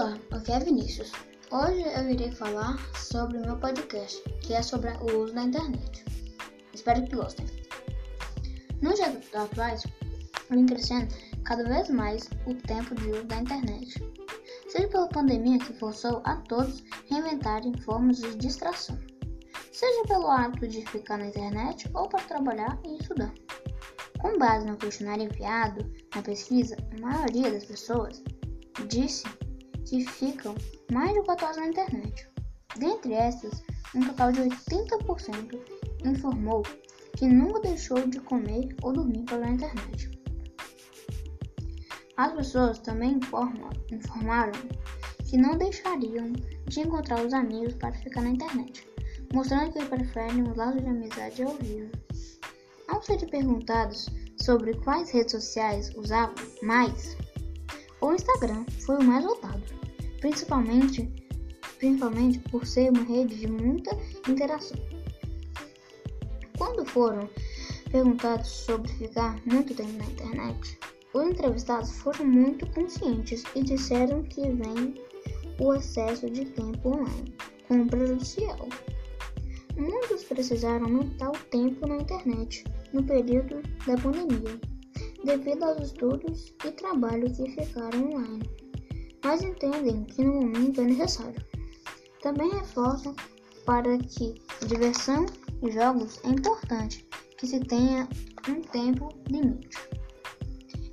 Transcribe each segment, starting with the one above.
aqui é Vinícius. Hoje eu irei falar sobre o meu podcast, que é sobre o uso da internet. Espero que gostem. Nos dias atuais, vem crescendo cada vez mais o tempo de uso da internet, seja pela pandemia que forçou a todos reinventarem formas de distração, seja pelo hábito de ficar na internet ou para trabalhar e estudar. Com base no questionário enviado na pesquisa, a maioria das pessoas disse que ficam mais de 4 horas na internet. Dentre essas, um total de 80% informou que nunca deixou de comer ou dormir pela internet. As pessoas também informam, informaram que não deixariam de encontrar os amigos para ficar na internet, mostrando que preferem os laços de amizade ao vivo. Ao serem perguntados sobre quais redes sociais usavam mais, o Instagram foi o mais votado, principalmente, principalmente por ser uma rede de muita interação. Quando foram perguntados sobre ficar muito tempo na internet, os entrevistados foram muito conscientes e disseram que vem o excesso de tempo online como prejudicial. Muitos precisaram aumentar o tempo na internet no período da pandemia devido aos estudos e trabalho que ficaram online, mas entendem que no momento é necessário. Também reforçam para que diversão e jogos é importante que se tenha um tempo limite,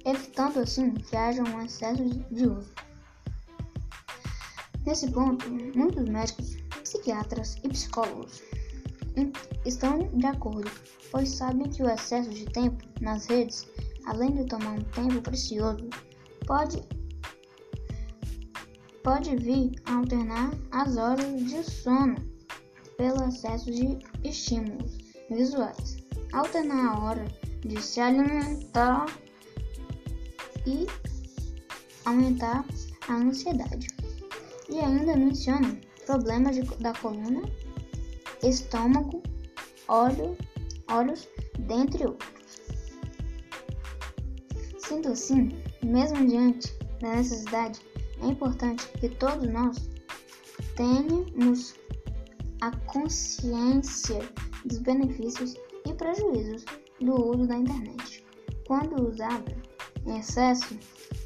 evitando assim que haja um excesso de uso. Nesse ponto, muitos médicos, psiquiatras e psicólogos estão de acordo, pois sabem que o excesso de tempo nas redes além de tomar um tempo precioso, pode, pode vir a alternar as horas de sono pelo excesso de estímulos visuais, alternar a hora de se alimentar e aumentar a ansiedade. E ainda menciona problemas de, da coluna, estômago, olho, olhos, dentre outros. Sendo assim, mesmo diante da necessidade, é importante que todos nós tenhamos a consciência dos benefícios e prejuízos do uso da internet, quando usada em excesso,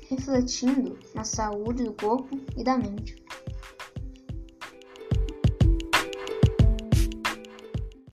refletindo na saúde do corpo e da mente.